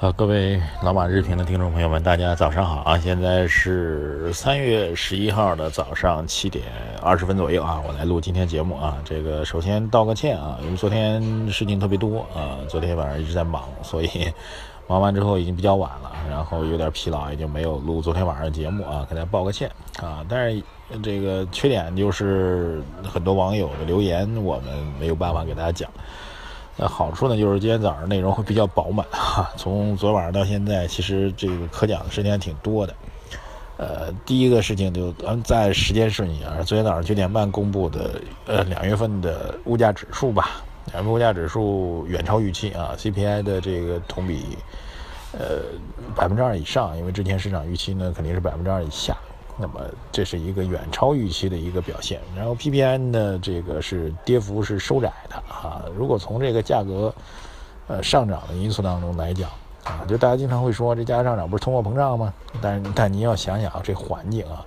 好，各位老马日评的听众朋友们，大家早上好啊！现在是三月十一号的早上七点二十分左右啊，我来录今天节目啊。这个首先道个歉啊，因为昨天事情特别多啊，昨天晚上一直在忙，所以 忙完之后已经比较晚了，然后有点疲劳，也就没有录昨天晚上的节目啊，给大家报个歉啊。但是这个缺点就是很多网友的留言我们没有办法给大家讲。那好处呢，就是今天早上内容会比较饱满哈。从昨晚上到现在，其实这个可讲的事情还挺多的。呃，第一个事情就咱在时间顺序啊，昨天早上九点半公布的呃两月份的物价指数吧，两月份物价指数远超预期啊，CPI 的这个同比呃百分之二以上，因为之前市场预期呢肯定是百分之二以下。那么这是一个远超预期的一个表现，然后 PPI 呢，这个是跌幅是收窄的啊。如果从这个价格呃上涨的因素当中来讲啊，就大家经常会说这价格上涨不是通货膨胀吗？但但您要想想这环境啊，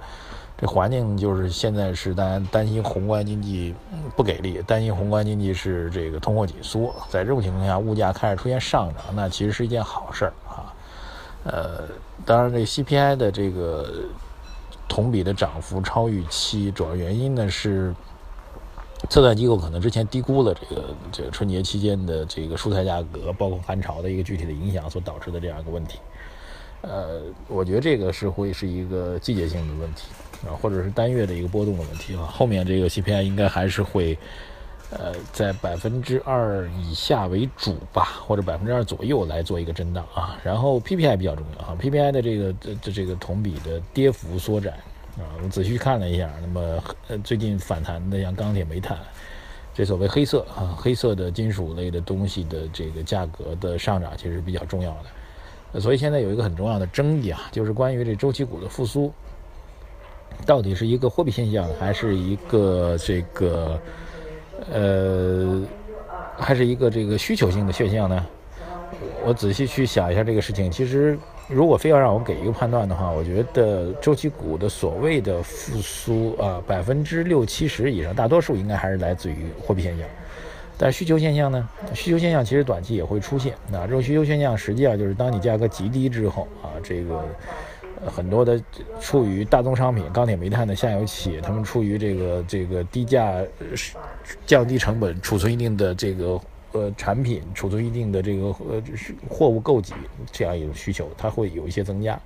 这环境就是现在是大家担心宏观经济不给力，担心宏观经济是这个通货紧缩，在这种情况下，物价开始出现上涨，那其实是一件好事儿啊。呃，当然这 CPI 的这个。同比的涨幅超预期，主要原因呢是测算机构可能之前低估了这个这个春节期间的这个蔬菜价格，包括寒潮的一个具体的影响所导致的这样一个问题。呃，我觉得这个是会是一个季节性的问题啊，或者是单月的一个波动的问题啊。后面这个 CPI 应该还是会呃在百分之二以下为主吧，或者百分之二左右来做一个震荡啊。然后 PPI 比较重要啊，PPI 的这个这这个同比的跌幅缩窄。啊，我仔细看了一下，那么呃，最近反弹的像钢铁、煤炭，这所谓黑色啊，黑色的金属类的东西的这个价格的上涨，其实比较重要的。所以现在有一个很重要的争议啊，就是关于这周期股的复苏，到底是一个货币现象，还是一个这个呃，还是一个这个需求性的现象呢？我仔细去想一下这个事情，其实。如果非要让我给一个判断的话，我觉得周期股的所谓的复苏啊，百分之六七十以上，大多数应该还是来自于货币现象。但需求现象呢？需求现象其实短期也会出现。那这种需求现象实际上就是当你价格极低之后啊，这个很多的处于大宗商品、钢铁、煤炭的下游企业，他们处于这个这个低价降低成本、储存一定的这个。呃，产品储存一定的这个呃货物供给这样一种需求，它会有一些增加。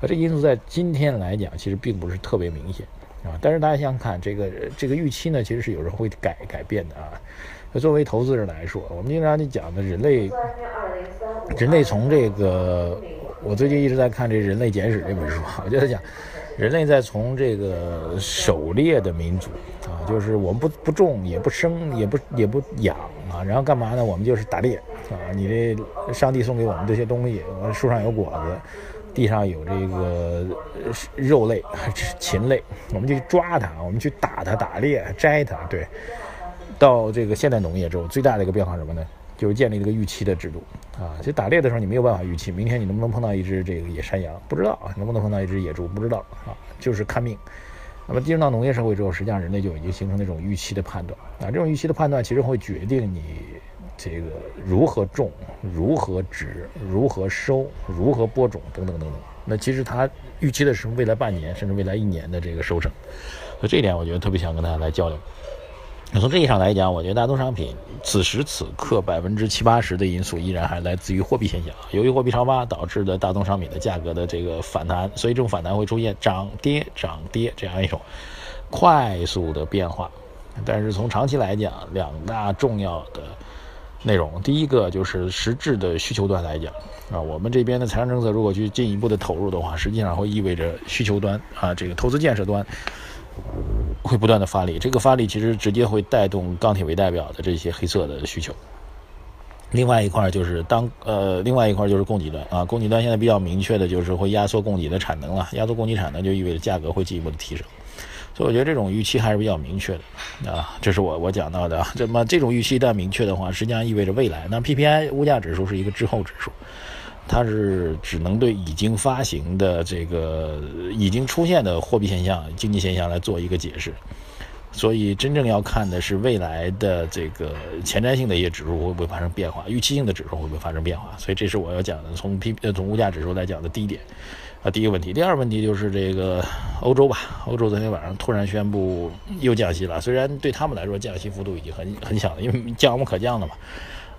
那这因素在今天来讲，其实并不是特别明显啊。但是大家想想看，这个这个预期呢，其实是有时候会改改变的啊。那作为投资人来说，我们经常就讲的人类，人类从这个，我最近一直在看这《人类简史》这本书，我就在讲。人类在从这个狩猎的民族啊，就是我们不不种也不生也不也不养啊，然后干嘛呢？我们就是打猎啊。你这上帝送给我们这些东西，树上有果子，地上有这个肉类、禽类，我们就去抓它，我们去打它、打猎、摘它。对，到这个现代农业之后，最大的一个变化什么呢？就是建立这个预期的制度啊，其实打猎的时候你没有办法预期明天你能不能碰到一只这个野山羊，不知道啊，能不能碰到一只野猪，不知道啊，就是看命。那么进入到农业社会之后，实际上人类就已经形成那种预期的判断啊，这种预期的判断其实会决定你这个如何种、如何植、如何收、如何播种等等等等。那其实它预期的是未来半年甚至未来一年的这个收成，所以这一点我觉得特别想跟大家来交流。从这意义上来讲，我觉得大宗商品此时此刻百分之七八十的因素依然还来自于货币现象。由于货币超发导致的大宗商品的价格的这个反弹，所以这种反弹会出现涨跌涨跌这样一种快速的变化。但是从长期来讲，两大重要的内容，第一个就是实质的需求端来讲啊，我们这边的财政政策如果去进一步的投入的话，实际上会意味着需求端啊，这个投资建设端。会不断的发力，这个发力其实直接会带动钢铁为代表的这些黑色的需求。另外一块就是当呃，另外一块就是供给端啊，供给端现在比较明确的就是会压缩供给的产能了，压缩供给产能就意味着价格会进一步的提升。所以我觉得这种预期还是比较明确的啊，这是我我讲到的。这么这种预期一旦明确的话，实际上意味着未来。那 PPI 物价指数是一个滞后指数，它是只能对已经发行的这个已经出现的货币现象、经济现象来做一个解释。所以真正要看的是未来的这个前瞻性的一些指数会不会发生变化，预期性的指数会不会发生变化。所以这是我要讲的，从 P 呃从物价指数来讲的第一点。啊，第一个问题，第二个问题就是这个欧洲吧。欧洲昨天晚上突然宣布又降息了，虽然对他们来说降息幅度已经很很小了，因为降无可降的嘛。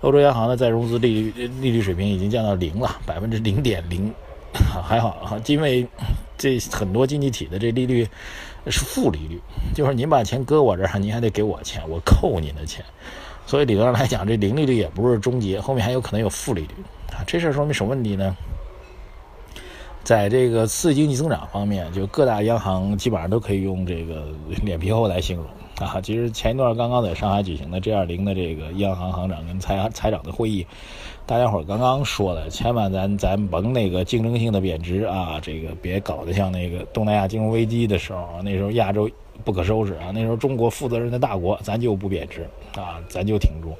欧洲央行的再融资利率利率水平已经降到零了，百分之零点零，还好啊，因为这很多经济体的这利率是负利率，就是您把钱搁我这儿，您还得给我钱，我扣您的钱。所以理论上来讲，这零利率也不是终结，后面还有可能有负利率啊。这事儿说明什么问题呢？在这个刺激经济增长方面，就各大央行基本上都可以用这个脸皮厚来形容啊。其实前一段刚刚在上海举行的 G20 的这个央行行长跟财财长的会议，大家伙刚刚说了，千万咱咱甭那个竞争性的贬值啊，这个别搞得像那个东南亚金融危机的时候，那时候亚洲不可收拾啊，那时候中国负责任的大国，咱就不贬值啊，咱就挺住。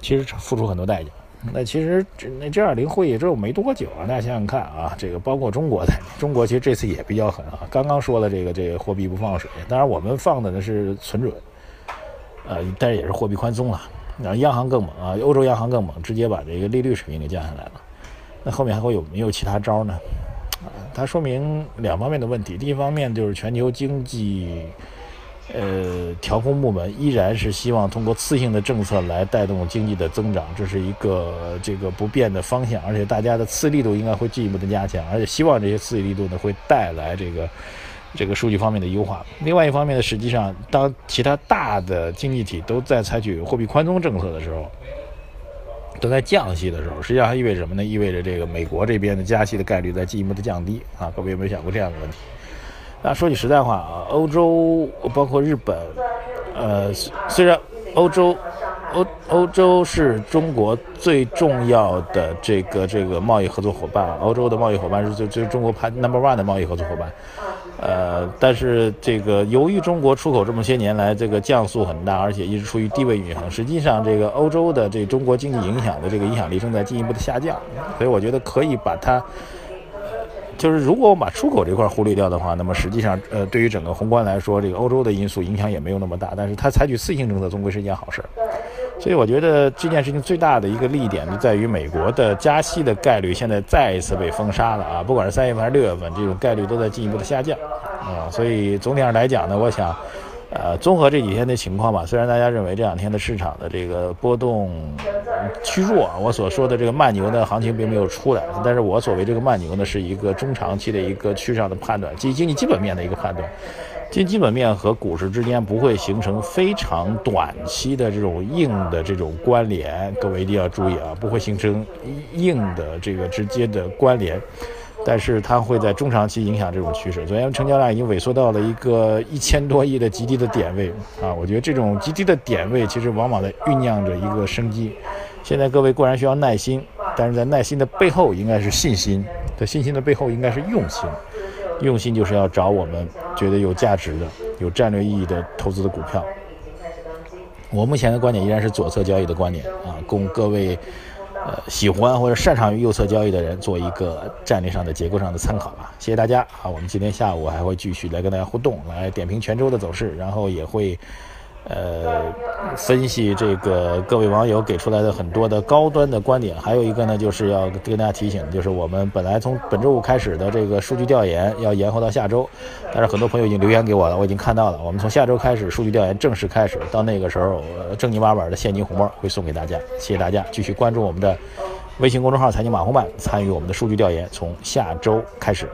其实付出很多代价。那其实这那 G 二零会议之后没多久啊，大家想想看啊，这个包括中国在内，中国其实这次也比较狠啊。刚刚说了这个这个货币不放水，当然我们放的呢是存准，呃，但是也是货币宽松了。然后央行更猛啊，欧洲央行更猛，直接把这个利率水平给降下来了。那后面还会有没有其他招呢？啊，它说明两方面的问题。第一方面就是全球经济。呃，调控部门依然是希望通过次性的政策来带动经济的增长，这是一个这个不变的方向，而且大家的刺激力度应该会进一步的加强，而且希望这些刺激力度呢会带来这个这个数据方面的优化。另外一方面呢，实际上当其他大的经济体都在采取货币宽松政策的时候，都在降息的时候，实际上还意味着什么呢？意味着这个美国这边的加息的概率在进一步的降低啊！各位有没有想过这样的问题？那说句实在话啊，欧洲包括日本，呃，虽然欧洲欧欧洲是中国最重要的这个这个贸易合作伙伴，欧洲的贸易伙伴是最最中国排 number one 的贸易合作伙伴，呃，但是这个由于中国出口这么些年来这个降速很大，而且一直处于低位运行，实际上这个欧洲的这中国经济影响的这个影响力正在进一步的下降，所以我觉得可以把它。就是如果我们把出口这块忽略掉的话，那么实际上，呃，对于整个宏观来说，这个欧洲的因素影响也没有那么大。但是它采取四性政策，终归是一件好事儿。所以我觉得这件事情最大的一个利点就在于美国的加息的概率现在再一次被封杀了啊！不管是三月份还是六月份，这种概率都在进一步的下降啊。所以总体上来讲呢，我想。呃，综合这几天的情况吧，虽然大家认为这两天的市场的这个波动趋弱啊，我所说的这个慢牛的行情并没有出来，但是我所谓这个慢牛呢，是一个中长期的一个趋势上的判断，基经济基本面的一个判断，经基本面和股市之间不会形成非常短期的这种硬的这种关联，各位一定要注意啊，不会形成硬的这个直接的关联。但是它会在中长期影响这种趋势。昨天成交量已经萎缩到了一个一千多亿的极低的点位啊！我觉得这种极低的点位其实往往在酝酿着一个生机。现在各位固然需要耐心，但是在耐心的背后应该是信心，在信心的背后应该是用心。用心就是要找我们觉得有价值的、有战略意义的投资的股票。我目前的观点依然是左侧交易的观点啊，供各位。呃，喜欢或者擅长于右侧交易的人做一个战略上的结构上的参考吧。谢谢大家啊！我们今天下午还会继续来跟大家互动，来点评泉州的走势，然后也会。呃，分析这个各位网友给出来的很多的高端的观点，还有一个呢，就是要跟大家提醒，就是我们本来从本周五开始的这个数据调研要延后到下周，但是很多朋友已经留言给我了，我已经看到了。我们从下周开始数据调研正式开始，到那个时候正经八百的现金红包会送给大家。谢谢大家，继续关注我们的微信公众号“财经马红版”，参与我们的数据调研，从下周开始。